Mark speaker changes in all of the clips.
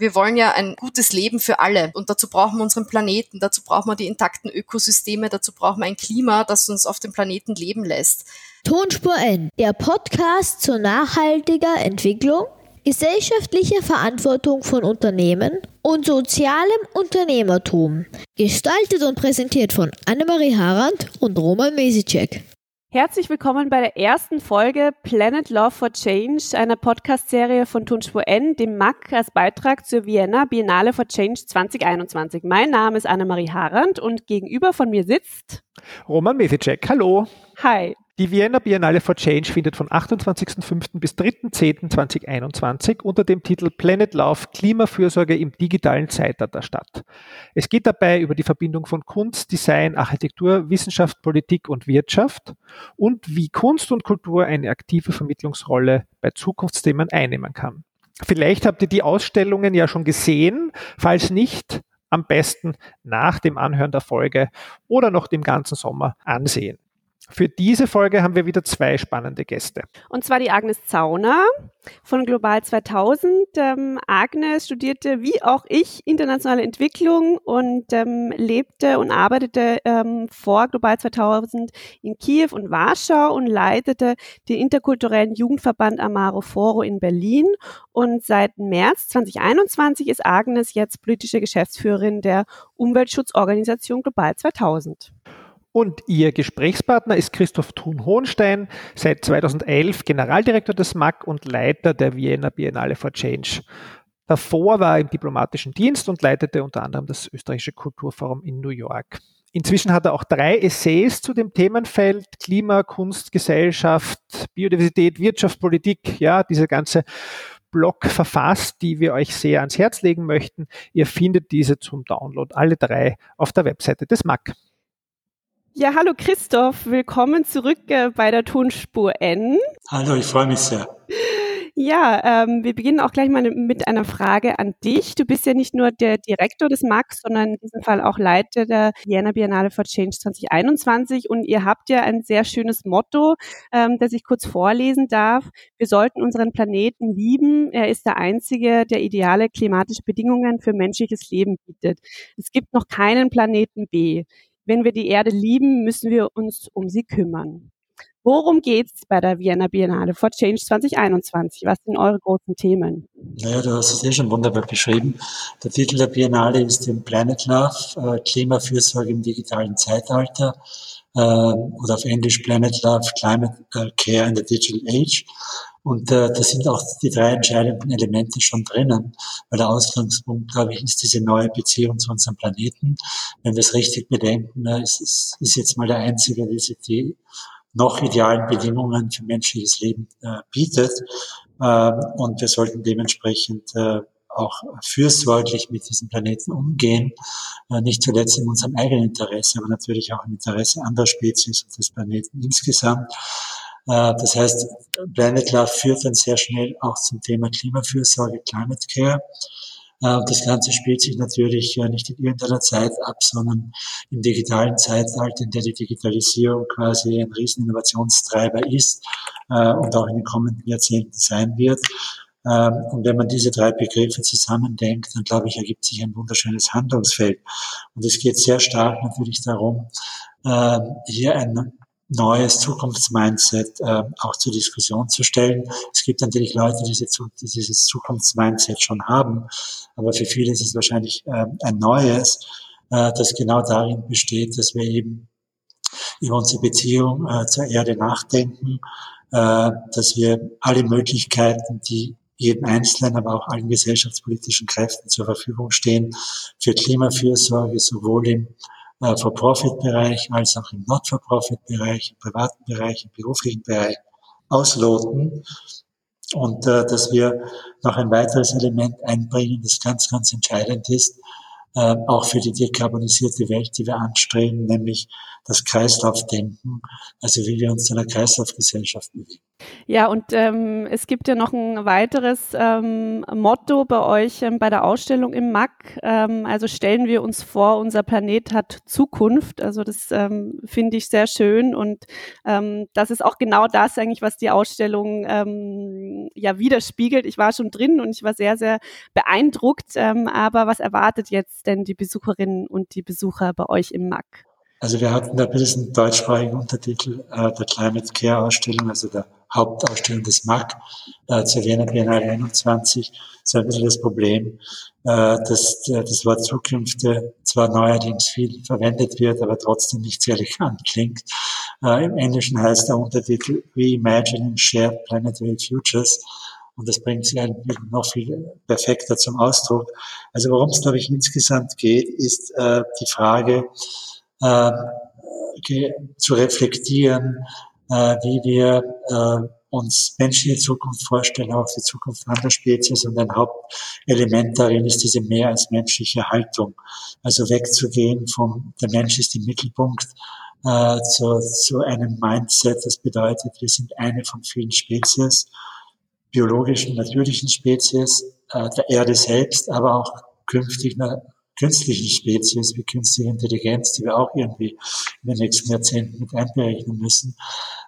Speaker 1: Wir wollen ja ein gutes Leben für alle und dazu brauchen wir unseren Planeten, dazu brauchen wir die intakten Ökosysteme, dazu brauchen wir ein Klima, das uns auf dem Planeten leben lässt.
Speaker 2: Tonspur N, der Podcast zur nachhaltiger Entwicklung, gesellschaftlicher Verantwortung von Unternehmen und sozialem Unternehmertum. Gestaltet und präsentiert von Annemarie Harand und Roman Mesicek.
Speaker 3: Herzlich willkommen bei der ersten Folge Planet Love for Change, einer Podcast-Serie von Tonspur N, dem MAC als Beitrag zur Vienna Biennale for Change 2021. Mein Name ist Annemarie Harand und gegenüber von mir sitzt
Speaker 4: Roman Mesicek. Hallo.
Speaker 3: Hi.
Speaker 4: Die Vienna Biennale for Change findet von 28.05. bis 3.10.2021 unter dem Titel Planet Love Klimafürsorge im digitalen Zeitalter statt. Es geht dabei über die Verbindung von Kunst, Design, Architektur, Wissenschaft, Politik und Wirtschaft und wie Kunst und Kultur eine aktive Vermittlungsrolle bei Zukunftsthemen einnehmen kann. Vielleicht habt ihr die Ausstellungen ja schon gesehen. Falls nicht, am besten nach dem Anhören der Folge oder noch dem ganzen Sommer ansehen. Für diese Folge haben wir wieder zwei spannende Gäste.
Speaker 3: Und zwar die Agnes Zauner von Global 2000. Ähm, Agnes studierte wie auch ich internationale Entwicklung und ähm, lebte und arbeitete ähm, vor Global 2000 in Kiew und Warschau und leitete den interkulturellen Jugendverband Amaro Foro in Berlin. Und seit März 2021 ist Agnes jetzt politische Geschäftsführerin der Umweltschutzorganisation Global 2000.
Speaker 4: Und Ihr Gesprächspartner ist Christoph Thun-Hohenstein, seit 2011 Generaldirektor des MAC und Leiter der Vienna Biennale for Change. Davor war er im diplomatischen Dienst und leitete unter anderem das österreichische Kulturforum in New York. Inzwischen hat er auch drei Essays zu dem Themenfeld Klima, Kunst, Gesellschaft, Biodiversität, Wirtschaft, Politik, ja, diese ganze Blog verfasst, die wir euch sehr ans Herz legen möchten. Ihr findet diese zum Download alle drei auf der Webseite des MAC.
Speaker 3: Ja, hallo Christoph, willkommen zurück äh, bei der Tonspur N.
Speaker 5: Hallo, ich freue mich sehr.
Speaker 3: Ja, ähm, wir beginnen auch gleich mal mit einer Frage an dich. Du bist ja nicht nur der Direktor des MAX, sondern in diesem Fall auch Leiter der Vienna Biennale for Change 2021 und ihr habt ja ein sehr schönes Motto, ähm, das ich kurz vorlesen darf. Wir sollten unseren Planeten lieben. Er ist der einzige, der ideale klimatische Bedingungen für menschliches Leben bietet. Es gibt noch keinen Planeten B wenn wir die Erde lieben, müssen wir uns um sie kümmern. Worum geht's bei der Vienna Biennale for Change 2021? Was sind eure großen Themen?
Speaker 5: Naja, du hast es eh schon wunderbar beschrieben. Der Titel der Biennale ist den Planet Love, äh, Klimafürsorge im digitalen Zeitalter oder auf Englisch Planet Love, Climate äh, Care in the Digital Age. Und äh, da sind auch die drei entscheidenden Elemente schon drinnen, weil der Ausgangspunkt, glaube ich, ist diese neue Beziehung zu unserem Planeten. Wenn wir es richtig bedenken, äh, ist, ist, ist jetzt mal der einzige, der sich die noch idealen Bedingungen für menschliches Leben äh, bietet. Äh, und wir sollten dementsprechend äh, auch fürsorglich mit diesem Planeten umgehen, äh, nicht zuletzt in unserem eigenen Interesse, aber natürlich auch im Interesse anderer Spezies und des Planeten insgesamt. Äh, das heißt, Planet Love führt dann sehr schnell auch zum Thema Klimafürsorge, Climate Care. Äh, das Ganze spielt sich natürlich nicht in irgendeiner Zeit ab, sondern im digitalen Zeitalter, in der die Digitalisierung quasi ein riesen Innovationstreiber ist und auch in den kommenden Jahrzehnten sein wird. Ähm, und wenn man diese drei Begriffe zusammendenkt, dann glaube ich, ergibt sich ein wunderschönes Handlungsfeld. Und es geht sehr stark natürlich darum, hier ein neues Zukunftsmindset äh, auch zur Diskussion zu stellen. Es gibt natürlich Leute, die, dieses Zukunftsmindset schon haben, aber für viele ist es wahrscheinlich ein neues, äh, das genau darin besteht, dass wir eben über unsere Beziehung äh, zur Erde nachdenken, äh, dass wir alle Möglichkeiten, die jedem Einzelnen, aber auch allen gesellschaftspolitischen Kräften zur Verfügung stehen, für Klimafürsorge sowohl im äh, For-Profit-Bereich als auch im Not-For-Profit-Bereich, im privaten Bereich, im beruflichen Bereich ausloten. Und äh, dass wir noch ein weiteres Element einbringen, das ganz, ganz entscheidend ist, äh, auch für die dekarbonisierte Welt, die wir anstreben, nämlich das Kreislaufdenken, also wie wir uns zu einer Kreislaufgesellschaft bewegen.
Speaker 3: Ja, und ähm, es gibt ja noch ein weiteres ähm, Motto bei euch ähm, bei der Ausstellung im MAC. Ähm, also stellen wir uns vor, unser Planet hat Zukunft. Also das ähm, finde ich sehr schön und ähm, das ist auch genau das eigentlich, was die Ausstellung ja widerspiegelt. Ich war schon drin und ich war sehr, sehr beeindruckt. Aber was erwartet jetzt denn die Besucherinnen und die Besucher bei euch im MAC?
Speaker 5: Also wir hatten da ein bisschen deutschsprachigen Untertitel äh, der Climate Care Ausstellung, also der Hauptausstellung des MAC äh, zur Wiener Biennale 21. So ein bisschen das Problem, äh, dass äh, das Wort Zukünfte zwar neuerdings viel verwendet wird, aber trotzdem nicht sehr elegant klingt. Äh, Im Englischen heißt der Untertitel Reimagining Shared Planetary Futures. Und das bringt sich eigentlich noch viel perfekter zum Ausdruck. Also worum es, glaube ich, insgesamt geht, ist äh, die Frage, äh, zu reflektieren, äh, wie wir äh, uns menschliche Zukunft vorstellen, auch die Zukunft anderer Spezies. Und ein Hauptelement darin ist diese mehr als menschliche Haltung. Also wegzugehen vom, der Mensch ist im Mittelpunkt, äh, zu, zu einem Mindset, das bedeutet, wir sind eine von vielen Spezies, biologischen, natürlichen Spezies, äh, der Erde selbst, aber auch künftig künstlichen Spezies wie künstliche Intelligenz, die wir auch irgendwie in den nächsten Jahrzehnten mit einberechnen müssen.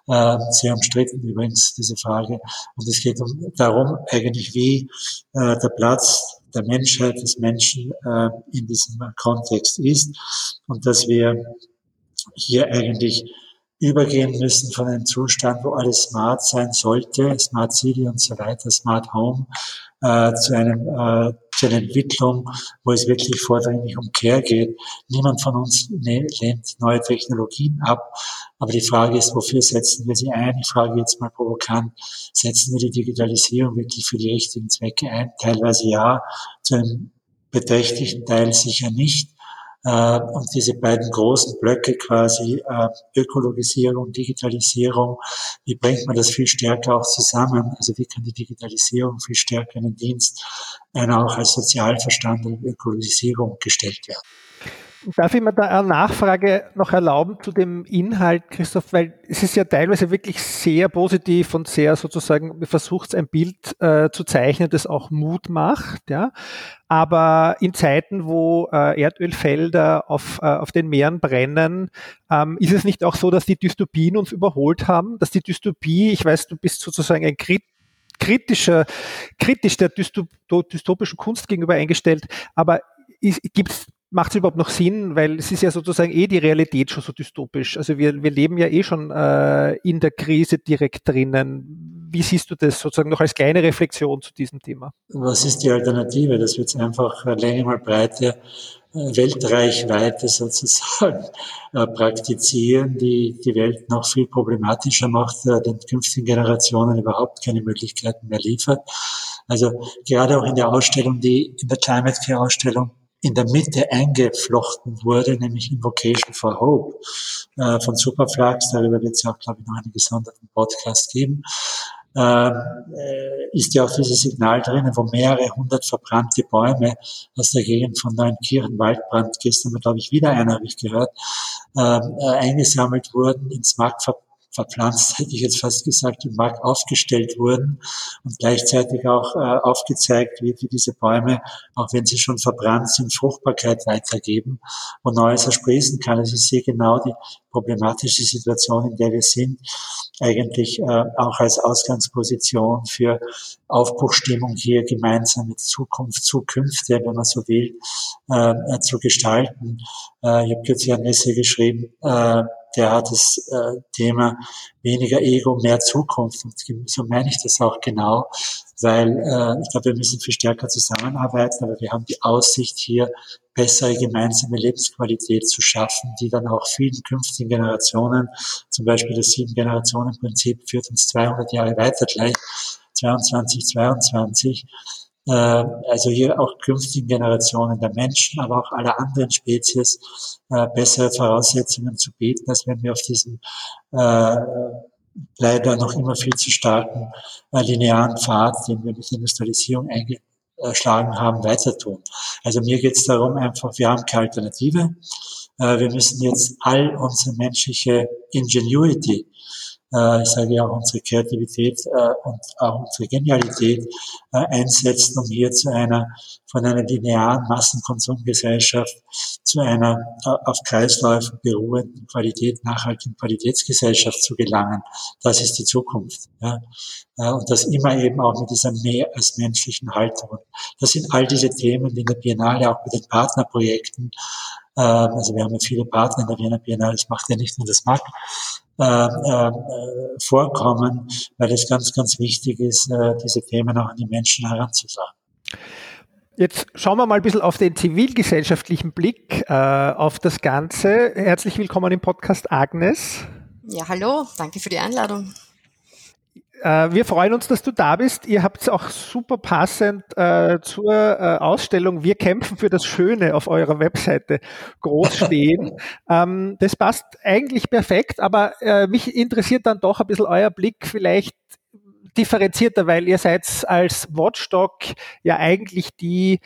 Speaker 5: Äh, sehr umstritten übrigens, diese Frage. Und es geht um, darum, eigentlich wie äh, der Platz der Menschheit, des Menschen äh, in diesem Kontext ist und dass wir hier eigentlich übergehen müssen von einem Zustand, wo alles smart sein sollte, Smart City und so weiter, Smart Home, äh, zu einem äh, zu einer Entwicklung, wo es wirklich vordringlich um Care geht. Niemand von uns ne, lehnt neue Technologien ab. Aber die Frage ist, wofür setzen wir sie ein? Ich frage jetzt mal provokant, setzen wir die Digitalisierung wirklich für die richtigen Zwecke ein? Teilweise ja, zu einem beträchtlichen Teil sicher nicht. Äh, und diese beiden großen Blöcke quasi äh, Ökologisierung, Digitalisierung, wie bringt man das viel stärker auch zusammen? Also wie kann die Digitalisierung viel stärker in den Dienst einer auch als sozial verstandenen Ökologisierung gestellt werden?
Speaker 4: Darf ich mir da eine Nachfrage noch erlauben zu dem Inhalt, Christoph, weil es ist ja teilweise wirklich sehr positiv und sehr sozusagen, versucht ein Bild äh, zu zeichnen, das auch Mut macht, ja. Aber in Zeiten, wo äh, Erdölfelder auf, äh, auf den Meeren brennen, ähm, ist es nicht auch so, dass die Dystopien uns überholt haben, dass die Dystopie, ich weiß, du bist sozusagen ein Krit kritischer, kritisch der dystopischen Kunst gegenüber eingestellt, aber gibt es macht es überhaupt noch Sinn, weil es ist ja sozusagen eh die Realität schon so dystopisch. Also wir, wir leben ja eh schon äh, in der Krise direkt drinnen. Wie siehst du das sozusagen noch als kleine Reflexion zu diesem Thema?
Speaker 5: Was ist die Alternative? Das wird einfach Länge mal Breite, äh, Weltreichweite sozusagen äh, praktizieren, die die Welt noch viel problematischer macht, äh, den künftigen Generationen überhaupt keine Möglichkeiten mehr liefert. Also gerade auch in der Ausstellung, die in der Climate Care Ausstellung in der Mitte eingeflochten wurde, nämlich Invocation for Hope äh, von Superflux. Darüber wird es ja auch, glaube ich, noch einen gesonderten Podcast geben. Ähm, äh, ist ja auch dieses Signal drinnen, wo mehrere hundert verbrannte Bäume aus der Gegend von Neunkirchen, Waldbrand, gestern glaube ich wieder einer, habe ich gehört, ähm, äh, eingesammelt wurden, ins Markt ver verpflanzt, hätte ich jetzt fast gesagt, im Markt aufgestellt wurden und gleichzeitig auch äh, aufgezeigt wird, wie diese Bäume, auch wenn sie schon verbrannt sind, Fruchtbarkeit weitergeben und Neues ersprießen kann. Also ich sehe genau die problematische Situation, in der wir sind, eigentlich äh, auch als Ausgangsposition für Aufbruchstimmung hier gemeinsam mit Zukunft, Zukünfte, wenn man so will, äh, zu gestalten. Äh, ich habe kürzlich ein Essay geschrieben, äh, der hat das äh, Thema weniger Ego, mehr Zukunft. Und so meine ich das auch genau, weil äh, ich glaube, wir müssen viel stärker zusammenarbeiten, aber wir haben die Aussicht hier bessere gemeinsame Lebensqualität zu schaffen, die dann auch vielen künftigen Generationen, zum Beispiel das Sieben-Generationen-Prinzip führt uns 200 Jahre weiter gleich, 22, 22, äh, also hier auch künftigen Generationen der Menschen, aber auch aller anderen Spezies äh, bessere Voraussetzungen zu bieten, als wenn wir auf diesem äh, leider noch immer viel zu starken äh, linearen Pfad, den wir mit der Industrialisierung einge eingeschlagen haben, weiter tun. Also mir geht es darum einfach, wir haben keine Alternative. Äh, wir müssen jetzt all unsere menschliche Ingenuity äh, ich sage ja auch unsere Kreativität äh, und auch unsere Genialität äh, einsetzen, um hier zu einer von einer linearen Massenkonsumgesellschaft zu einer äh, auf Kreisläufen beruhenden Qualität, nachhaltigen Qualitätsgesellschaft zu gelangen. Das ist die Zukunft. Ja? Äh, und das immer eben auch mit dieser mehr als menschlichen Haltung. Das sind all diese Themen, die in der Biennale auch mit den Partnerprojekten ähm, also wir haben ja viele Partner in der Wiener Biennale, das macht ja nicht nur das MAG, äh, äh, vorkommen, weil es ganz, ganz wichtig ist, äh, diese Themen auch an die Menschen heranzutragen.
Speaker 4: Jetzt schauen wir mal ein bisschen auf den zivilgesellschaftlichen Blick äh, auf das Ganze. Herzlich willkommen im Podcast Agnes.
Speaker 1: Ja, hallo, danke für die Einladung.
Speaker 4: Äh, wir freuen uns, dass du da bist. Ihr habt es auch super passend äh, zur äh, Ausstellung Wir kämpfen für das Schöne auf eurer Webseite groß stehen. ähm, das passt eigentlich perfekt, aber äh, mich interessiert dann doch ein bisschen euer Blick vielleicht differenzierter, weil ihr seid als Watchdog ja eigentlich die,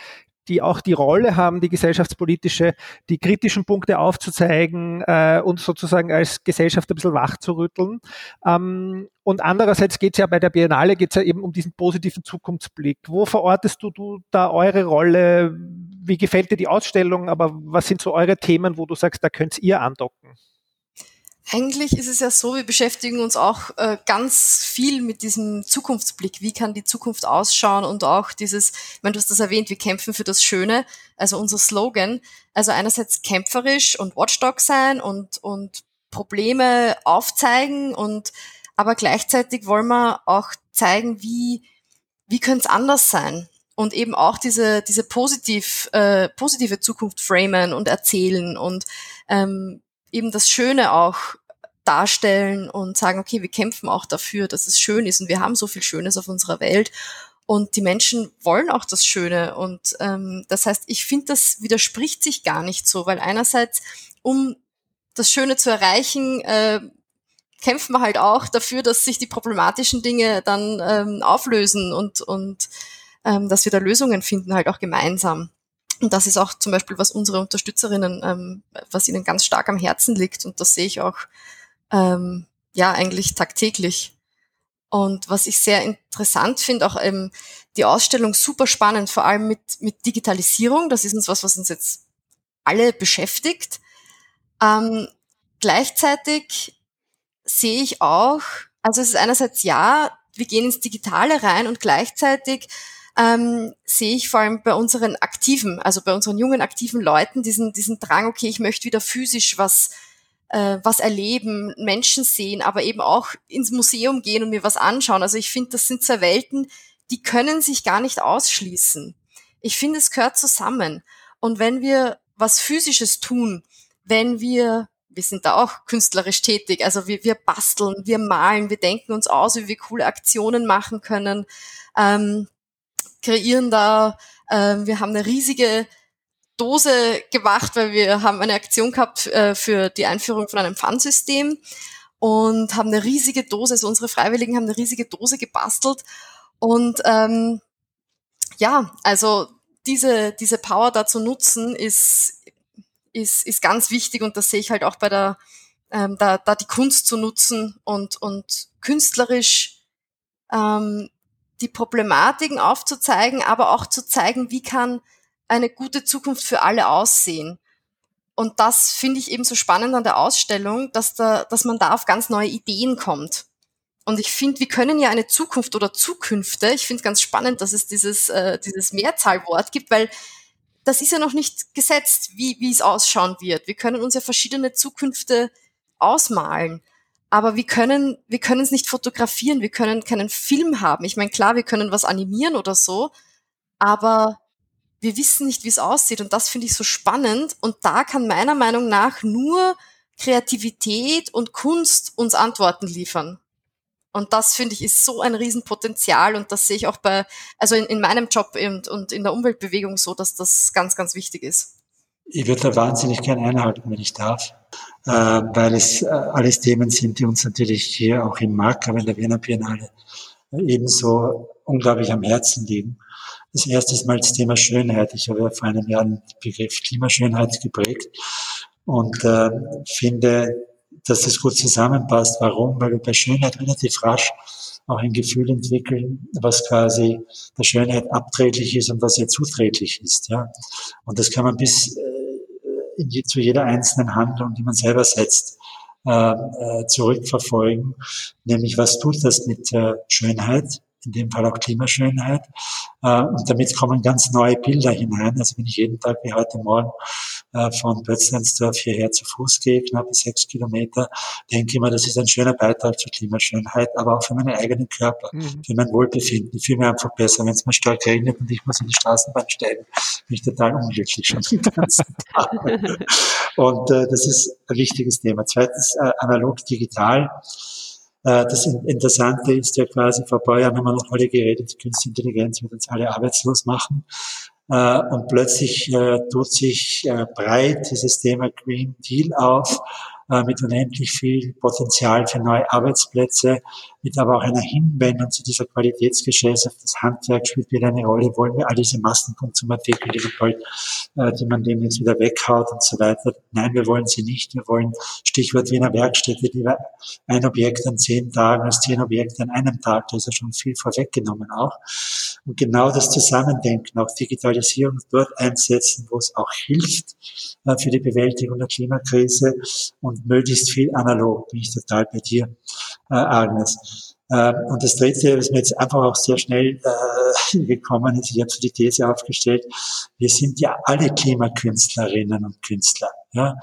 Speaker 4: die auch die Rolle haben, die gesellschaftspolitische, die kritischen Punkte aufzuzeigen äh, und sozusagen als Gesellschaft ein bisschen wach zu rütteln. Ähm, und andererseits geht es ja bei der Biennale geht's ja eben um diesen positiven Zukunftsblick. Wo verortest du, du da eure Rolle? Wie gefällt dir die Ausstellung? Aber was sind so eure Themen, wo du sagst, da könnt ihr andocken?
Speaker 1: Eigentlich ist es ja so, wir beschäftigen uns auch äh, ganz viel mit diesem Zukunftsblick. Wie kann die Zukunft ausschauen und auch dieses, ich meine, du hast das erwähnt, wir kämpfen für das Schöne, also unser Slogan. Also einerseits kämpferisch und Watchdog sein und, und Probleme aufzeigen und aber gleichzeitig wollen wir auch zeigen, wie, wie könnte es anders sein? Und eben auch diese, diese positiv, äh, positive Zukunft framen und erzählen und ähm, eben das Schöne auch darstellen und sagen, okay, wir kämpfen auch dafür, dass es schön ist und wir haben so viel Schönes auf unserer Welt und die Menschen wollen auch das Schöne und ähm, das heißt, ich finde, das widerspricht sich gar nicht so, weil einerseits, um das Schöne zu erreichen, äh, kämpfen wir halt auch dafür, dass sich die problematischen Dinge dann ähm, auflösen und, und ähm, dass wir da Lösungen finden, halt auch gemeinsam. Und das ist auch zum Beispiel, was unsere Unterstützerinnen, ähm, was ihnen ganz stark am Herzen liegt. Und das sehe ich auch, ähm, ja, eigentlich tagtäglich. Und was ich sehr interessant finde, auch ähm, die Ausstellung super spannend, vor allem mit, mit Digitalisierung. Das ist uns was, was uns jetzt alle beschäftigt. Ähm, gleichzeitig sehe ich auch, also es ist einerseits ja, wir gehen ins Digitale rein und gleichzeitig ähm, sehe ich vor allem bei unseren aktiven, also bei unseren jungen aktiven Leuten diesen, diesen Drang, okay, ich möchte wieder physisch was, äh, was erleben, Menschen sehen, aber eben auch ins Museum gehen und mir was anschauen. Also ich finde, das sind zwei Welten, die können sich gar nicht ausschließen. Ich finde, es gehört zusammen. Und wenn wir was Physisches tun, wenn wir wir sind da auch künstlerisch tätig. Also wir, wir basteln, wir malen, wir denken uns aus, wie wir coole Aktionen machen können. Ähm, kreieren da. Ähm, wir haben eine riesige Dose gemacht, weil wir haben eine Aktion gehabt äh, für die Einführung von einem Pfandsystem und haben eine riesige Dose, also unsere Freiwilligen haben eine riesige Dose gebastelt und ähm, ja, also diese, diese Power da zu nutzen ist, ist, ist ganz wichtig und das sehe ich halt auch bei der, ähm, da, da die Kunst zu nutzen und, und künstlerisch ähm, die Problematiken aufzuzeigen, aber auch zu zeigen, wie kann eine gute Zukunft für alle aussehen. Und das finde ich eben so spannend an der Ausstellung, dass, da, dass man da auf ganz neue Ideen kommt. Und ich finde, wir können ja eine Zukunft oder Zukünfte, ich finde ganz spannend, dass es dieses, äh, dieses Mehrzahlwort gibt, weil das ist ja noch nicht gesetzt, wie, wie es ausschauen wird. Wir können uns ja verschiedene Zukünfte ausmalen aber wir können, wir können es nicht fotografieren, wir können keinen Film haben. Ich meine, klar, wir können was animieren oder so, aber wir wissen nicht, wie es aussieht und das finde ich so spannend und da kann meiner Meinung nach nur Kreativität und Kunst uns Antworten liefern. Und das finde ich ist so ein Riesenpotenzial und das sehe ich auch bei, also in, in meinem Job und, in der Umweltbewegung so, dass das ganz, ganz wichtig ist.
Speaker 5: Ich würde da wahnsinnig gern einhalten, wenn ich darf, äh, weil es äh, alles Themen sind, die uns natürlich hier auch im Markt, aber in der Wiener Biennale ebenso unglaublich am Herzen liegen. Das erste ist mal das Thema Schönheit. Ich habe ja vor einem Jahr den Begriff Klimaschönheit geprägt und äh, finde, dass das gut zusammenpasst. Warum? Weil wir bei Schönheit relativ rasch auch ein Gefühl entwickeln, was quasi der Schönheit abträglich ist und was ihr zuträglich ist. Ja? Und das kann man bis äh, in, zu jeder einzelnen Handlung, die man selber setzt, äh, äh, zurückverfolgen. Nämlich, was tut das mit äh, Schönheit? In dem Fall auch Klimaschönheit. Äh, und damit kommen ganz neue Bilder hinein. Also wenn ich jeden Tag wie heute Morgen äh, von Bötzleinsdorf hierher zu Fuß gehe, knappe sechs Kilometer, denke ich mir, das ist ein schöner Beitrag zur Klimaschönheit, aber auch für meinen eigenen Körper, mhm. für mein Wohlbefinden. Ich fühle mich einfach besser. Wenn es mal stark regnet und ich muss in die Straßenbahn steigen, bin ich total unglücklich schon den ganzen Tag. und äh, das ist ein wichtiges Thema. Zweitens, äh, analog digital. Äh, das Interessante ist ja quasi, vor ein paar Jahren haben wir noch alle geredet, die Künstliche Intelligenz wird uns alle arbeitslos machen. Äh, und plötzlich äh, tut sich breit dieses Thema Green Deal auf mit unendlich viel Potenzial für neue Arbeitsplätze, mit aber auch einer Hinwendung zu dieser Qualitätsgesellschaft. Das Handwerk spielt wieder eine Rolle. Wollen wir all diese Massenkonsumartikel, die bald, äh, die man dem jetzt wieder weghaut und so weiter? Nein, wir wollen sie nicht. Wir wollen, Stichwort Wiener Werkstätte, lieber ein Objekt an zehn Tagen als zehn Objekte an einem Tag. Da ist ja schon viel vorweggenommen auch. Und genau das Zusammendenken, auch Digitalisierung dort einsetzen, wo es auch hilft äh, für die Bewältigung der Klimakrise und möglichst viel analog, bin ich total bei dir, äh, Agnes. Ähm, und das Dritte, was mir jetzt einfach auch sehr schnell äh, gekommen ist, ich habe so die These aufgestellt, wir sind ja alle Klimakünstlerinnen und Künstler. Ja?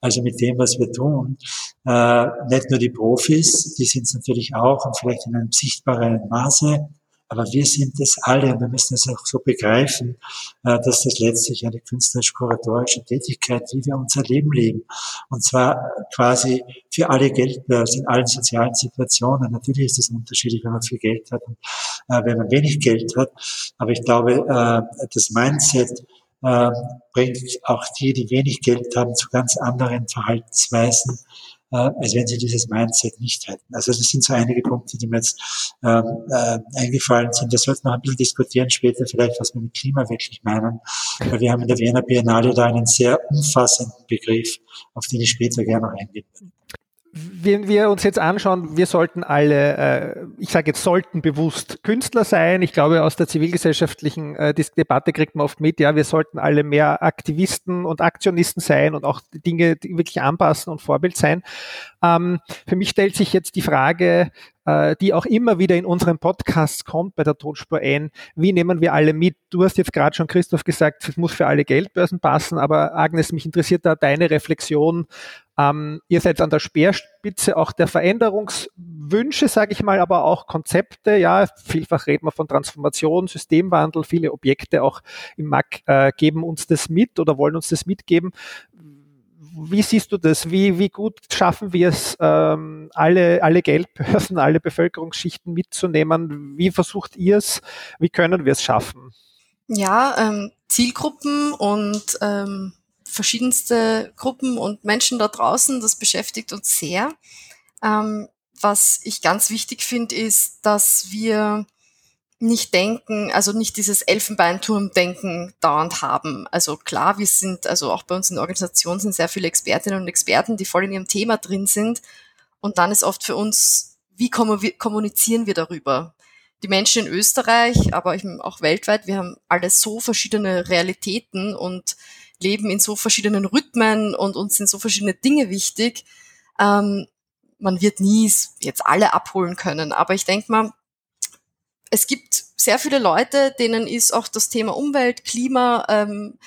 Speaker 5: Also mit dem, was wir tun, äh, nicht nur die Profis, die sind es natürlich auch und vielleicht in einem sichtbaren Maße, aber wir sind es alle und wir müssen es auch so begreifen, äh, dass das letztlich eine künstlerisch-kuratorische Tätigkeit, wie wir unser Leben leben. Und zwar quasi für alle Geldbörsen, in allen sozialen Situationen. Natürlich ist es unterschiedlich, wenn man viel Geld hat und äh, wenn man wenig Geld hat. Aber ich glaube, äh, das Mindset, bringt auch die, die wenig Geld haben, zu ganz anderen Verhaltensweisen, als wenn sie dieses Mindset nicht hätten. Also das sind so einige Punkte, die mir jetzt ähm, äh, eingefallen sind. Wir sollten noch ein bisschen diskutieren später vielleicht, was wir mit Klima wirklich meinen. Weil wir haben in der Wiener Biennale da einen sehr umfassenden Begriff, auf den ich später gerne noch eingehen will
Speaker 4: wenn wir uns jetzt anschauen, wir sollten alle, äh, ich sage jetzt, sollten bewusst Künstler sein. Ich glaube, aus der zivilgesellschaftlichen äh, Debatte kriegt man oft mit, ja, wir sollten alle mehr Aktivisten und Aktionisten sein und auch Dinge wirklich anpassen und Vorbild sein. Ähm, für mich stellt sich jetzt die Frage, äh, die auch immer wieder in unseren Podcasts kommt bei der Tonspur ein. Wie nehmen wir alle mit? Du hast jetzt gerade schon, Christoph, gesagt, es muss für alle Geldbörsen passen, aber Agnes, mich interessiert da deine Reflexion. Ähm, ihr seid an der Speerspitze auch der Veränderungswünsche, sage ich mal, aber auch Konzepte. Ja, vielfach reden wir von Transformation, Systemwandel. Viele Objekte auch im MAC äh, geben uns das mit oder wollen uns das mitgeben wie siehst du das? Wie, wie gut schaffen wir es, ähm, alle, alle Geldbörsen, alle Bevölkerungsschichten mitzunehmen? Wie versucht ihr es? Wie können wir es schaffen?
Speaker 1: Ja, ähm, Zielgruppen und ähm, verschiedenste Gruppen und Menschen da draußen, das beschäftigt uns sehr. Ähm, was ich ganz wichtig finde, ist, dass wir nicht denken, also nicht dieses Elfenbeinturm-Denken dauernd haben. Also klar, wir sind, also auch bei uns in der Organisation sind sehr viele Expertinnen und Experten, die voll in ihrem Thema drin sind. Und dann ist oft für uns, wie kommunizieren wir darüber? Die Menschen in Österreich, aber auch weltweit, wir haben alle so verschiedene Realitäten und leben in so verschiedenen Rhythmen und uns sind so verschiedene Dinge wichtig. Ähm, man wird nie jetzt alle abholen können. Aber ich denke mal, es gibt sehr viele Leute, denen ist auch das Thema Umwelt, Klima, ähm,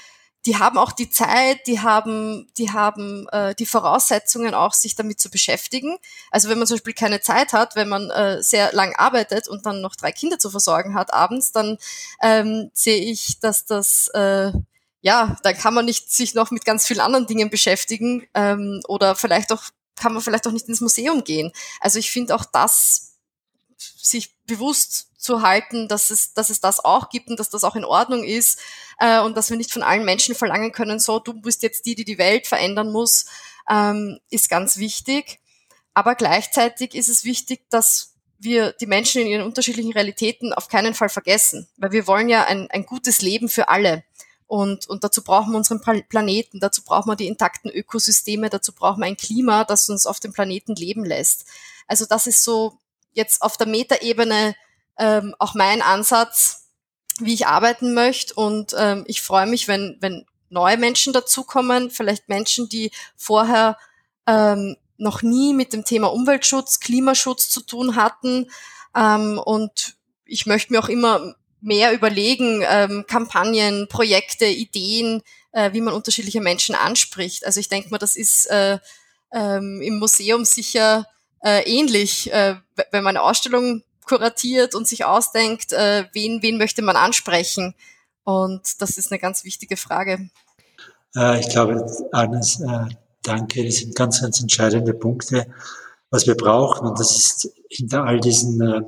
Speaker 1: die haben auch die Zeit, die haben, die haben äh, die Voraussetzungen auch, sich damit zu beschäftigen. Also wenn man zum Beispiel keine Zeit hat, wenn man äh, sehr lang arbeitet und dann noch drei Kinder zu versorgen hat abends, dann ähm, sehe ich, dass das äh, ja, dann kann man nicht sich noch mit ganz vielen anderen Dingen beschäftigen ähm, oder vielleicht auch kann man vielleicht auch nicht ins Museum gehen. Also ich finde auch das sich bewusst zu halten, dass es, dass es das auch gibt und dass das auch in Ordnung ist äh, und dass wir nicht von allen Menschen verlangen können, so, du bist jetzt die, die die Welt verändern muss, ähm, ist ganz wichtig. Aber gleichzeitig ist es wichtig, dass wir die Menschen in ihren unterschiedlichen Realitäten auf keinen Fall vergessen, weil wir wollen ja ein, ein gutes Leben für alle. Und, und dazu brauchen wir unseren Planeten, dazu brauchen wir die intakten Ökosysteme, dazu brauchen wir ein Klima, das uns auf dem Planeten leben lässt. Also das ist so jetzt auf der Metaebene ähm, auch mein Ansatz, wie ich arbeiten möchte. Und ähm, ich freue mich, wenn, wenn neue Menschen dazukommen, vielleicht Menschen, die vorher ähm, noch nie mit dem Thema Umweltschutz, Klimaschutz zu tun hatten. Ähm, und ich möchte mir auch immer mehr überlegen, ähm, Kampagnen, Projekte, Ideen, äh, wie man unterschiedliche Menschen anspricht. Also ich denke mal, das ist äh, ähm, im Museum sicher äh, ähnlich, äh, wenn man eine Ausstellung kuratiert und sich ausdenkt, äh, wen, wen möchte man ansprechen. Und das ist eine ganz wichtige Frage.
Speaker 5: Äh, ich glaube, Agnes, äh, danke, das sind ganz, ganz entscheidende Punkte, was wir brauchen. Und das ist hinter all diesen äh,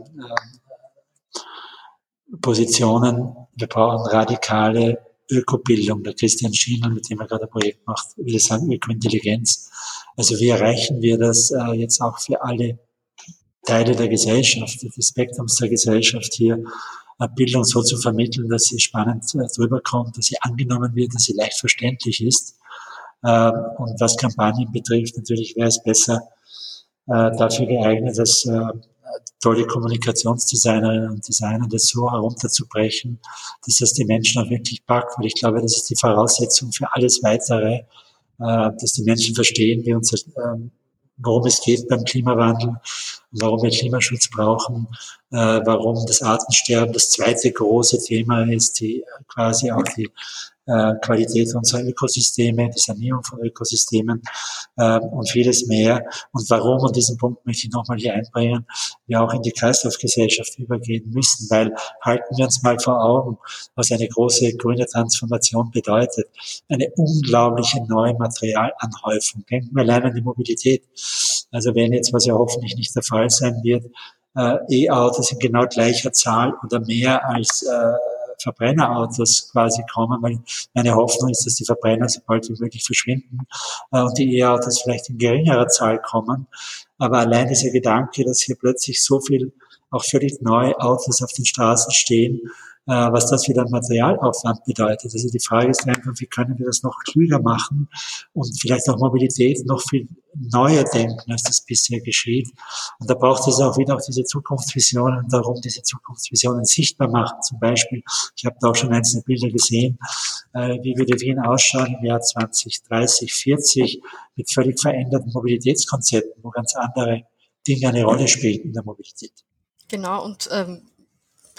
Speaker 5: Positionen, wir brauchen radikale Ökobildung. Der Christian Schiener, mit dem er gerade ein Projekt macht, würde sagen Ökointelligenz. Also wie erreichen wir das äh, jetzt auch für alle Teile der Gesellschaft, des Spektrums der Gesellschaft hier, äh, Bildung so zu vermitteln, dass sie spannend äh, drüber kommt, dass sie angenommen wird, dass sie leicht verständlich ist. Ähm, und was Kampagnen betrifft, natürlich wäre es besser äh, dafür geeignet, dass tolle Kommunikationsdesignerinnen und Designer das so herunterzubrechen, dass das die Menschen auch wirklich packt. Weil ich glaube, das ist die Voraussetzung für alles Weitere, dass die Menschen verstehen, wie unser ähm, worum es geht beim Klimawandel, warum wir Klimaschutz brauchen, äh, warum das Artensterben das zweite große Thema ist, die quasi auch die äh, Qualität unserer Ökosysteme, die Sanierung von Ökosystemen äh, und vieles mehr. Und warum, und diesen Punkt möchte ich nochmal hier einbringen, wir auch in die Kreislaufgesellschaft übergehen müssen, weil halten wir uns mal vor Augen, was eine große grüne Transformation bedeutet. Eine unglaubliche neue Materialanhäufung. Denken wir allein an die Mobilität. Also wenn jetzt, was ja hoffentlich nicht der Fall sein wird, äh, E-Autos in genau gleicher Zahl oder mehr als äh, Verbrennerautos quasi kommen, weil meine Hoffnung ist, dass die Verbrenner so bald wie möglich verschwinden äh, und die E-Autos vielleicht in geringerer Zahl kommen. Aber allein dieser Gedanke, dass hier plötzlich so viel auch völlig neue Autos auf den Straßen stehen, was das wieder an Materialaufwand bedeutet. Also die Frage ist einfach, wie können wir das noch klüger machen und vielleicht auch Mobilität noch viel neuer denken, als das bisher geschieht. Und da braucht es auch wieder auch diese Zukunftsvisionen darum diese Zukunftsvisionen sichtbar machen. Zum Beispiel, ich habe da auch schon einzelne Bilder gesehen, äh, wie würde Wien ausschauen im Jahr 2030, 40 mit völlig veränderten Mobilitätskonzepten, wo ganz andere Dinge eine Rolle spielen in der Mobilität.
Speaker 1: Genau, und ähm,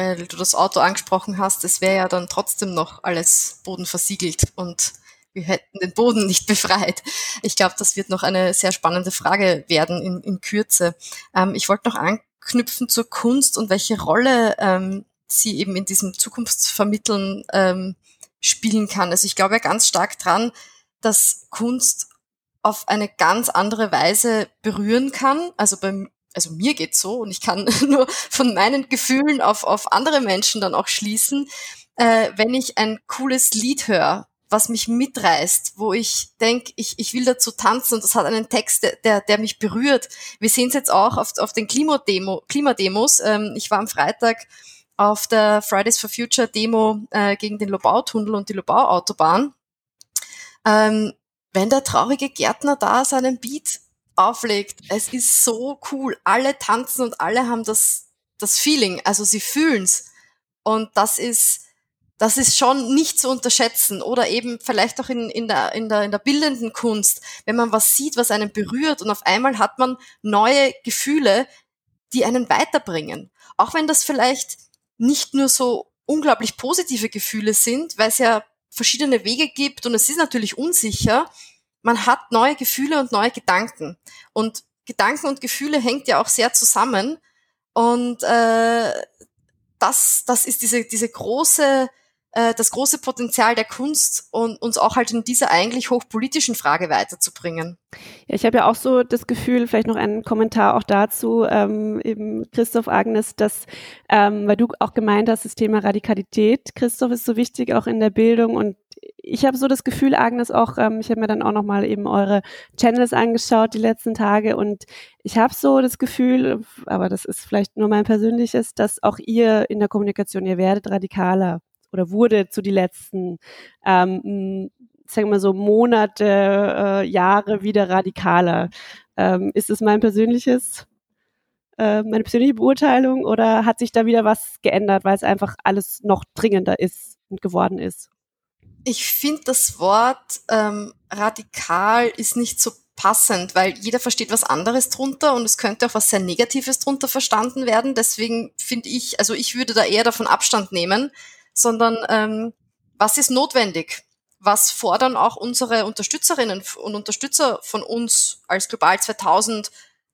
Speaker 1: weil du das Auto angesprochen hast, es wäre ja dann trotzdem noch alles bodenversiegelt und wir hätten den Boden nicht befreit. Ich glaube, das wird noch eine sehr spannende Frage werden in, in Kürze. Ähm, ich wollte noch anknüpfen zur Kunst und welche Rolle ähm, sie eben in diesem Zukunftsvermitteln ähm, spielen kann. Also ich glaube ja ganz stark dran, dass Kunst auf eine ganz andere Weise berühren kann. Also beim also mir geht's so und ich kann nur von meinen Gefühlen auf, auf andere Menschen dann auch schließen, äh, wenn ich ein cooles Lied höre, was mich mitreißt, wo ich denke, ich, ich will dazu tanzen und das hat einen Text, der, der mich berührt. Wir sehen es jetzt auch auf, auf den Klimademo, Klimademos. Ähm, ich war am Freitag auf der Fridays for Future Demo äh, gegen den Lobau-Tunnel und die Lobau-Autobahn. Ähm, wenn der traurige Gärtner da seinen Beat auflegt. Es ist so cool. Alle tanzen und alle haben das, das Feeling. Also sie fühlen's. Und das ist, das ist schon nicht zu unterschätzen. Oder eben vielleicht auch in, in, der, in, der, in der bildenden Kunst, wenn man was sieht, was einen berührt und auf einmal hat man neue Gefühle, die einen weiterbringen. Auch wenn das vielleicht nicht nur so unglaublich positive Gefühle sind, weil es ja verschiedene Wege gibt und es ist natürlich unsicher, man hat neue Gefühle und neue Gedanken. Und Gedanken und Gefühle hängt ja auch sehr zusammen. Und äh, das, das ist diese, diese große, äh, das große Potenzial der Kunst und uns auch halt in dieser eigentlich hochpolitischen Frage weiterzubringen.
Speaker 3: Ja, ich habe ja auch so das Gefühl, vielleicht noch einen Kommentar auch dazu, ähm, eben Christoph Agnes, dass, ähm, weil du auch gemeint hast, das Thema Radikalität, Christoph, ist so wichtig auch in der Bildung und ich habe so das Gefühl, Agnes, auch, ähm, ich habe mir dann auch nochmal eben eure Channels angeschaut die letzten Tage und ich habe so das Gefühl, aber das ist vielleicht nur mein persönliches, dass auch ihr in der Kommunikation, ihr werdet radikaler oder wurde zu die letzten, ähm, sagen wir mal so, Monate, äh, Jahre wieder radikaler. Ähm, ist es mein persönliches äh, meine persönliche Beurteilung oder hat sich da wieder was geändert, weil es einfach alles noch dringender ist und geworden ist?
Speaker 1: Ich finde das Wort ähm, radikal ist nicht so passend, weil jeder versteht was anderes drunter und es könnte auch was sehr Negatives drunter verstanden werden. Deswegen finde ich, also ich würde da eher davon Abstand nehmen, sondern ähm, was ist notwendig? Was fordern auch unsere Unterstützerinnen und Unterstützer von uns als Global 2000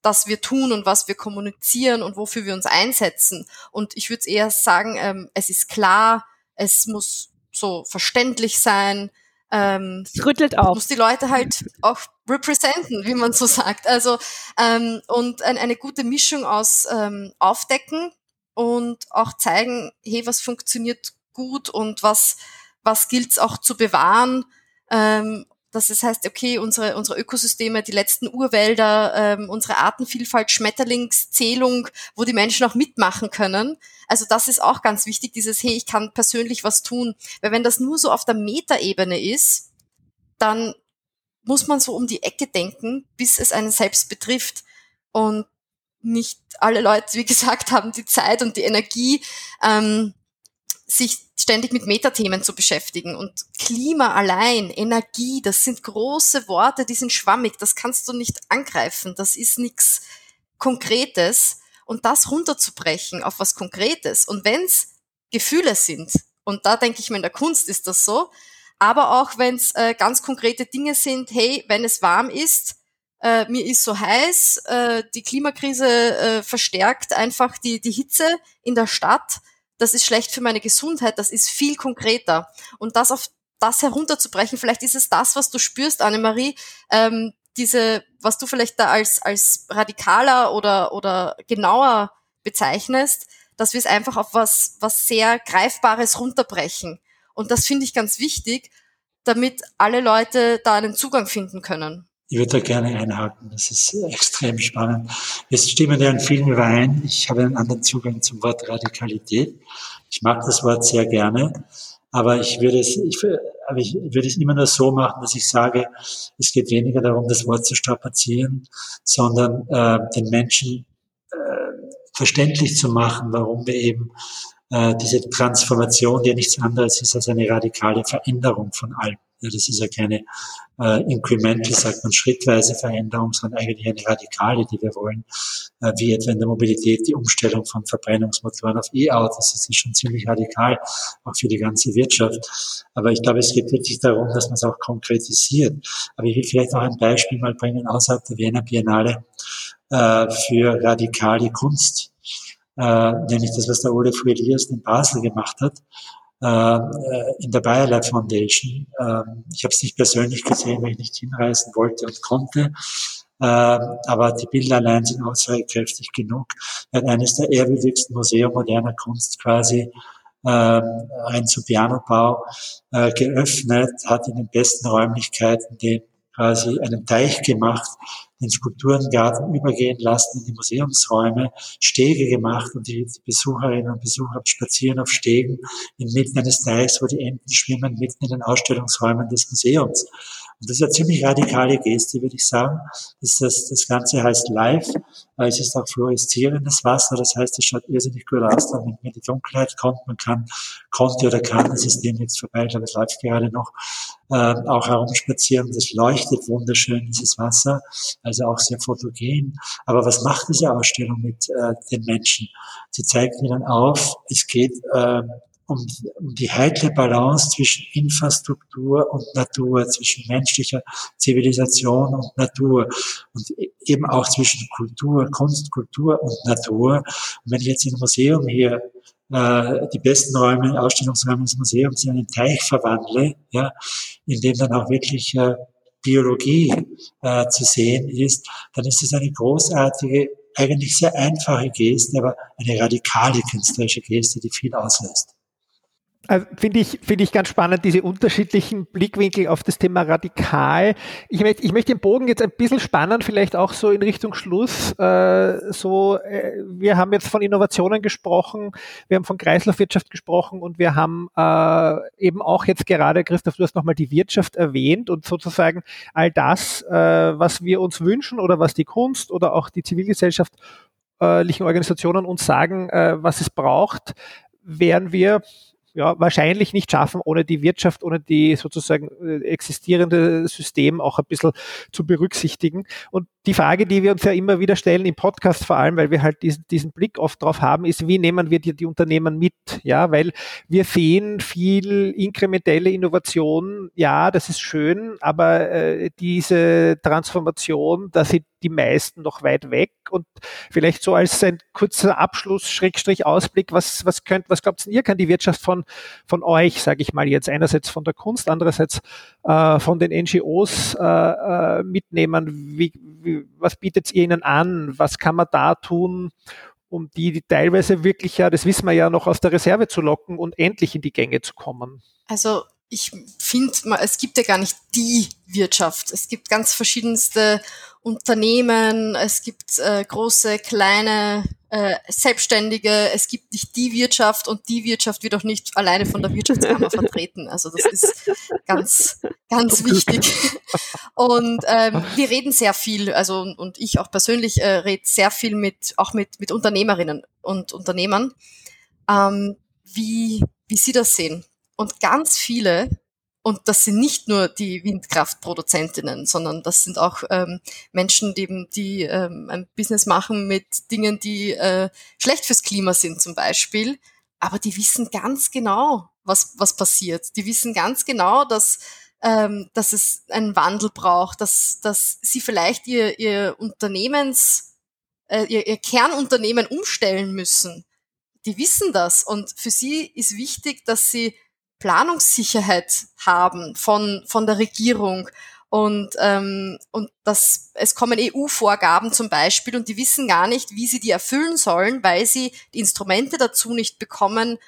Speaker 1: was wir tun und was wir kommunizieren und wofür wir uns einsetzen. Und ich würde eher sagen, ähm, es ist klar, es muss so verständlich sein.
Speaker 3: Ähm, es rüttelt auch.
Speaker 1: Muss die Leute halt auch representen, wie man so sagt. Also ähm, und ein, eine gute Mischung aus ähm, Aufdecken und auch zeigen, hey, was funktioniert gut und was was gilt's auch zu bewahren ähm, dass es heißt, okay, unsere, unsere Ökosysteme, die letzten Urwälder, ähm, unsere Artenvielfalt, Schmetterlingszählung, wo die Menschen auch mitmachen können. Also das ist auch ganz wichtig, dieses, hey, ich kann persönlich was tun. Weil wenn das nur so auf der Metaebene ist, dann muss man so um die Ecke denken, bis es einen selbst betrifft. Und nicht alle Leute, wie gesagt, haben die Zeit und die Energie, ähm, sich ständig mit Metathemen zu beschäftigen. Und Klima allein, Energie, das sind große Worte, die sind schwammig, das kannst du nicht angreifen, das ist nichts Konkretes. Und das runterzubrechen auf was Konkretes. Und wenn's Gefühle sind, und da denke ich mir, in der Kunst ist das so, aber auch wenn es äh, ganz konkrete Dinge sind, hey, wenn es warm ist, äh, mir ist so heiß, äh, die Klimakrise äh, verstärkt einfach die, die Hitze in der Stadt, das ist schlecht für meine Gesundheit, das ist viel konkreter. Und das auf das herunterzubrechen, vielleicht ist es das, was du spürst, Annemarie, ähm, diese, was du vielleicht da als, als radikaler oder, oder genauer bezeichnest, dass wir es einfach auf was, was sehr Greifbares runterbrechen. Und das finde ich ganz wichtig, damit alle Leute da einen Zugang finden können.
Speaker 5: Ich würde da gerne einhaken, das ist extrem spannend. Wir stimmen ja in vielen überein. Ich habe einen anderen Zugang zum Wort Radikalität. Ich mag das Wort sehr gerne, aber ich würde es, ich, aber ich würde es immer nur so machen, dass ich sage, es geht weniger darum, das Wort zu strapazieren, sondern äh, den Menschen äh, verständlich zu machen, warum wir eben äh, diese Transformation, die ja nichts anderes ist als eine radikale Veränderung von allem. Ja, das ist ja keine äh, incremental, sagt man, schrittweise Veränderung, sondern eigentlich eine radikale, die wir wollen, äh, wie etwa in der Mobilität die Umstellung von Verbrennungsmotoren auf E-Autos. Das ist schon ziemlich radikal, auch für die ganze Wirtschaft. Aber ich glaube, es geht wirklich darum, dass man es auch konkretisiert. Aber ich will vielleicht auch ein Beispiel mal bringen außerhalb der Wiener Biennale äh, für radikale Kunst. Äh, nämlich das, was der Ole Elias in Basel gemacht hat. Äh, in der Bayerlei Foundation. Ähm, ich habe es nicht persönlich gesehen, weil ich nicht hinreisen wollte und konnte. Ähm, aber die Bilder allein sind aussagekräftig genug. Er hat eines der ehrwürdigsten Museen moderner Kunst quasi ähm, ein zu Pianobau äh, geöffnet, hat in den besten Räumlichkeiten den quasi einen Teich gemacht, den Skulpturengarten übergehen lassen in die Museumsräume, Stege gemacht und die, Besucherinnen und Besucher spazieren auf Stegen inmitten eines Teichs, wo die Enten schwimmen, mitten in den Ausstellungsräumen des Museums. Und das ist eine ziemlich radikale Geste, würde ich sagen. Das, das, das Ganze heißt live. Es ist auch fluoreszierendes Wasser. Das heißt, es schaut irrsinnig gut aus, damit man in die Dunkelheit kommt. Man kann, konnte oder kann, das ist dem jetzt vorbei, ich glaube, es läuft gerade noch, äh, auch herumspazieren. Das leuchtet wunderschön, dieses Wasser. Also auch sehr fotogen. Aber was macht diese Ausstellung mit äh, den Menschen? Sie zeigt ihnen auf, es geht äh, um, um die heikle Balance zwischen Infrastruktur und Natur, zwischen menschlicher Zivilisation und Natur und e-, eben auch zwischen Kultur, Kunst, Kultur und Natur. Und wenn ich jetzt in ein Museum hier äh, die besten Räume, Ausstellungsräume des Museums in einen Teich verwandle, ja, in dem dann auch wirklich äh, Biologie äh, zu sehen ist, dann ist es eine großartige, eigentlich sehr einfache Geste, aber eine radikale künstlerische Geste, die viel auslöst.
Speaker 4: Also finde ich, finde ich ganz spannend, diese unterschiedlichen Blickwinkel auf das Thema radikal. Ich möchte, ich möchte den Bogen jetzt ein bisschen spannen, vielleicht auch so in Richtung Schluss. Äh, so, äh, wir haben jetzt von Innovationen gesprochen, wir haben von Kreislaufwirtschaft gesprochen und wir haben äh, eben auch jetzt gerade, Christoph, du hast nochmal die Wirtschaft erwähnt und sozusagen all das, äh, was wir uns wünschen oder was die Kunst oder auch die Zivilgesellschaft Organisationen uns sagen, äh, was es braucht, wären wir ja, wahrscheinlich nicht schaffen, ohne die Wirtschaft, ohne die sozusagen äh, existierende System auch ein bisschen zu berücksichtigen. Und die Frage, die wir uns ja immer wieder stellen, im Podcast vor allem, weil wir halt diesen, diesen Blick oft drauf haben, ist, wie nehmen wir die, die Unternehmen mit? Ja, weil wir sehen viel inkrementelle Innovation, ja, das ist schön, aber äh, diese Transformation, da sind die meisten noch weit weg. Und vielleicht so als ein kurzer Abschluss, Schrägstrich Ausblick, was, was könnt, was glaubt ihr, kann die Wirtschaft von, von euch, sage ich mal jetzt, einerseits von der Kunst, andererseits äh, von den NGOs äh, äh, mitnehmen? Wie, wie, was bietet ihr ihnen an? Was kann man da tun, um die, die teilweise wirklich ja, das wissen wir ja noch aus der Reserve zu locken und endlich in die Gänge zu kommen?
Speaker 1: Also ich finde, es gibt ja gar nicht die Wirtschaft. Es gibt ganz verschiedenste Unternehmen, es gibt äh, große, kleine, äh, Selbstständige, es gibt nicht die Wirtschaft und die Wirtschaft wird auch nicht alleine von der Wirtschaftskammer vertreten. Also das ist ganz, ganz wichtig. Und ähm, wir reden sehr viel, also und ich auch persönlich äh, rede sehr viel mit, auch mit, mit Unternehmerinnen und Unternehmern, ähm, wie, wie sie das sehen. Und ganz viele und das sind nicht nur die Windkraftproduzentinnen, sondern das sind auch ähm, Menschen, die, die ähm, ein Business machen mit Dingen, die äh, schlecht fürs Klima sind zum Beispiel. Aber die wissen ganz genau, was, was passiert. Die wissen ganz genau, dass, ähm, dass es einen Wandel braucht, dass, dass sie vielleicht ihr, ihr Unternehmens, äh, ihr, ihr Kernunternehmen umstellen müssen. Die wissen das. Und für sie ist wichtig, dass sie Planungssicherheit haben von, von der Regierung. Und, ähm, und das, es kommen EU-Vorgaben zum Beispiel und die wissen gar nicht, wie sie die erfüllen sollen, weil sie die Instrumente dazu nicht bekommen,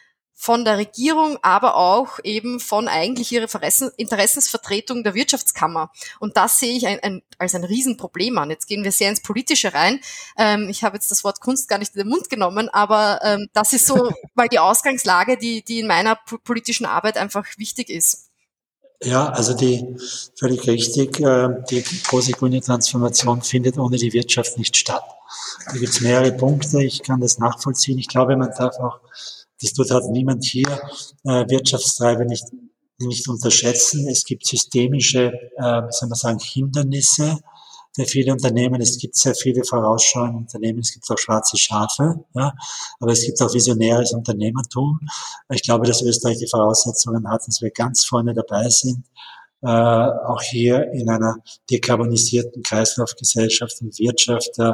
Speaker 1: von der Regierung, aber auch eben von eigentlich ihrer Interessensvertretung der Wirtschaftskammer. Und das sehe ich ein, ein, als ein Riesenproblem an. Jetzt gehen wir sehr ins Politische rein. Ähm, ich habe jetzt das Wort Kunst gar nicht in den Mund genommen, aber ähm, das ist so mal die Ausgangslage, die, die in meiner politischen Arbeit einfach wichtig ist.
Speaker 5: Ja, also die völlig richtig, äh, die große grüne Transformation findet ohne die Wirtschaft nicht statt. Da gibt es mehrere Punkte, ich kann das nachvollziehen. Ich glaube, man darf auch das tut halt niemand hier, äh, Wirtschaftstreiber nicht, nicht unterschätzen. Es gibt systemische, äh, soll man sagen, Hindernisse für viele Unternehmen. Es gibt sehr viele vorausschauende Unternehmen. Es gibt auch schwarze Schafe, ja, aber es gibt auch visionäres Unternehmertum. Ich glaube, dass Österreich die Voraussetzungen hat, dass wir ganz vorne dabei sind äh, auch hier in einer dekarbonisierten Kreislaufgesellschaft und Wirtschaft äh,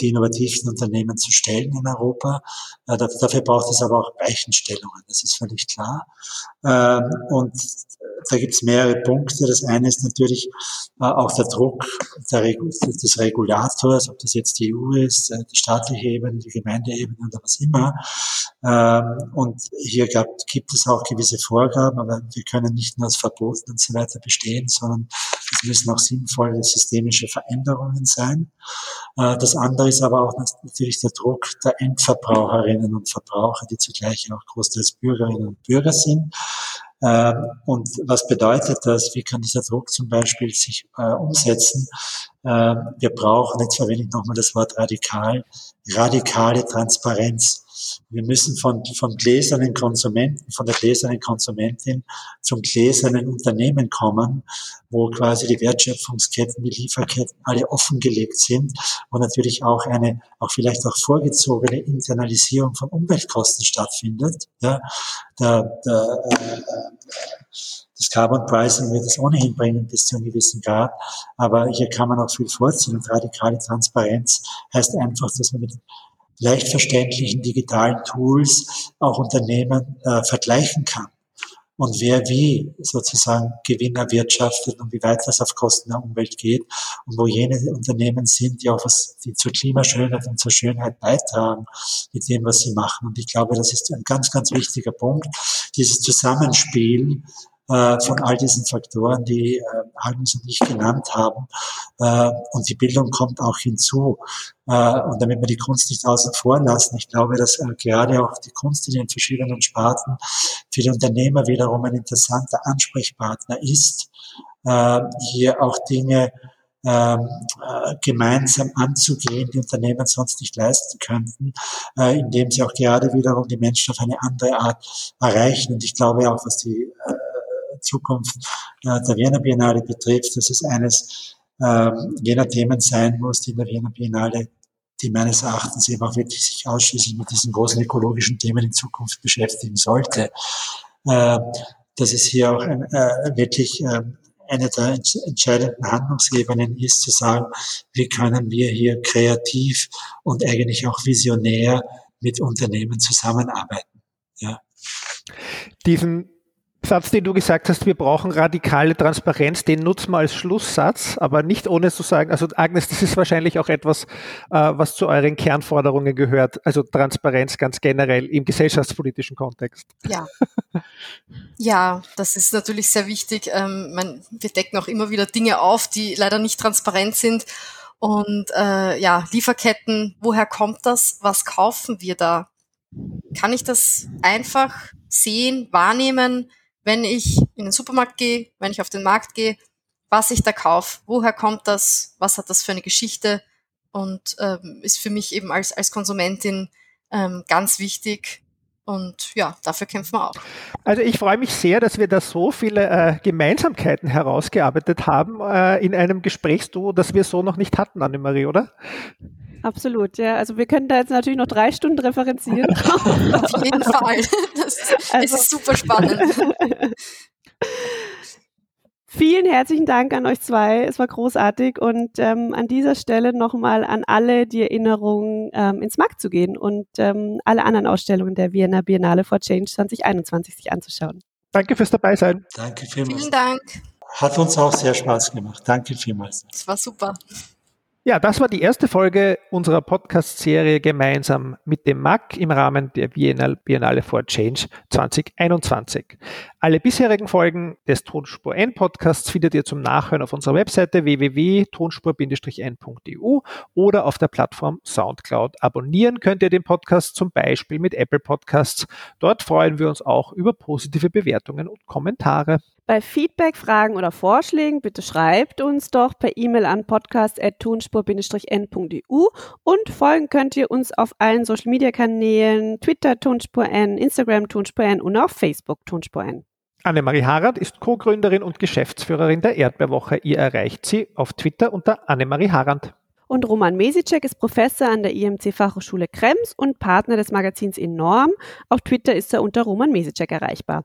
Speaker 5: die innovativsten Unternehmen zu stellen in Europa. Äh, dafür braucht es aber auch Weichenstellungen, das ist völlig klar. Ähm, und da gibt es mehrere Punkte. Das eine ist natürlich äh, auch der Druck des Regulators, ob das jetzt die EU ist, äh, die staatliche Ebene, die Gemeindeebene oder was immer. Ähm, und hier gab, gibt es auch gewisse Vorgaben, aber wir können nicht nur aus Verboten und so weiter bestehen, sondern es müssen auch sinnvolle systemische Veränderungen sein. Äh, das andere ist aber auch natürlich der Druck der Endverbraucherinnen und Verbraucher, die zugleich auch großteils Bürgerinnen und Bürger sind. Ähm, und was bedeutet das? Wie kann dieser Druck zum Beispiel sich äh, umsetzen? Ähm, wir brauchen, jetzt verwende ich nochmal das Wort radikal, radikale Transparenz. Wir müssen von, von gläsernen Konsumenten, von der gläsernen Konsumentin zum gläsernen Unternehmen kommen, wo quasi die Wertschöpfungsketten, die Lieferketten alle offengelegt sind und natürlich auch eine, auch vielleicht auch vorgezogene Internalisierung von Umweltkosten stattfindet. Ja, der, der, äh, das Carbon Pricing wird es ohnehin bringen bis zu einem gewissen Grad, aber hier kann man auch viel vorziehen und radikale Transparenz heißt einfach, dass man mit leicht verständlichen digitalen Tools auch Unternehmen äh, vergleichen kann. und wer wie sozusagen Gewinn erwirtschaftet und wie weit das auf Kosten der Umwelt geht und wo jene Unternehmen sind, die auch was, die zur Klimaschönheit und zur Schönheit beitragen mit dem, was sie machen. Und ich glaube, das ist ein ganz, ganz wichtiger Punkt, dieses Zusammenspiel von all diesen Faktoren, die äh, Agnes und ich genannt haben. Äh, und die Bildung kommt auch hinzu. Äh, und damit wir die Kunst nicht außen vor lassen, ich glaube, dass äh, gerade auch die Kunst in den verschiedenen Sparten für die Unternehmer wiederum ein interessanter Ansprechpartner ist, äh, hier auch Dinge ähm, äh, gemeinsam anzugehen, die Unternehmen sonst nicht leisten könnten, äh, indem sie auch gerade wiederum die Menschen auf eine andere Art erreichen. Und ich glaube auch, was die äh, Zukunft äh, der Wiener Biennale betrifft, dass es eines äh, jener Themen sein muss, die in der Wiener Biennale die meines Erachtens eben auch wirklich sich ausschließlich mit diesen großen ökologischen Themen in Zukunft beschäftigen sollte. Äh, dass es hier auch äh, wirklich äh, eine der entscheidenden Handlungsebenen ist, zu sagen, wie können wir hier kreativ und eigentlich auch visionär mit Unternehmen zusammenarbeiten. Ja.
Speaker 4: Diesen Satz, den du gesagt hast, wir brauchen radikale Transparenz, den nutzen wir als Schlusssatz, aber nicht ohne zu sagen, also Agnes, das ist wahrscheinlich auch etwas, äh, was zu euren Kernforderungen gehört, also Transparenz ganz generell im gesellschaftspolitischen Kontext.
Speaker 1: Ja. Ja, das ist natürlich sehr wichtig. Ähm, wir decken auch immer wieder Dinge auf, die leider nicht transparent sind. Und äh, ja, Lieferketten, woher kommt das? Was kaufen wir da? Kann ich das einfach sehen, wahrnehmen? Wenn ich in den Supermarkt gehe, wenn ich auf den Markt gehe, was ich da kaufe, woher kommt das, was hat das für eine Geschichte und ähm, ist für mich eben als, als Konsumentin ähm, ganz wichtig, und ja, dafür kämpfen wir auch.
Speaker 4: Also ich freue mich sehr, dass wir da so viele äh, Gemeinsamkeiten herausgearbeitet haben äh, in einem Gesprächsduo, das wir so noch nicht hatten, Annemarie, oder?
Speaker 3: Absolut, ja. Also wir können da jetzt natürlich noch drei Stunden referenzieren.
Speaker 1: Auf jeden Fall. Das, also. ist super spannend.
Speaker 3: Vielen herzlichen Dank an euch zwei. Es war großartig und ähm, an dieser Stelle nochmal an alle die Erinnerung, ähm, ins Markt zu gehen und ähm, alle anderen Ausstellungen der Vienna Biennale for Change 2021 sich anzuschauen.
Speaker 4: Danke fürs Dabeisein.
Speaker 5: Danke vielmals.
Speaker 1: Vielen Dank.
Speaker 5: Hat uns auch sehr Spaß gemacht. Danke vielmals.
Speaker 1: Es war super.
Speaker 4: Ja, das war die erste Folge unserer Podcast-Serie gemeinsam mit dem MAC im Rahmen der Biennale for Change 2021. Alle bisherigen Folgen des Tonspur N Podcasts findet ihr zum Nachhören auf unserer Webseite www.tonspur-n.eu oder auf der Plattform Soundcloud. Abonnieren könnt ihr den Podcast zum Beispiel mit Apple Podcasts. Dort freuen wir uns auch über positive Bewertungen und Kommentare.
Speaker 3: Bei Feedback, Fragen oder Vorschlägen bitte schreibt uns doch per E-Mail an podcast.tonspur-n.eu und folgen könnt ihr uns auf allen Social Media Kanälen, Twitter Tonspur N, Instagram Tonspur N und auf Facebook Tonspur N.
Speaker 4: Annemarie Harald ist Co-Gründerin und Geschäftsführerin der Erdbeerwoche. Ihr erreicht sie auf Twitter unter Annemarie Harand.
Speaker 3: Und Roman Mesicek ist Professor an der IMC Fachhochschule Krems und Partner des Magazins Enorm. Auf Twitter ist er unter Roman Mesicek erreichbar.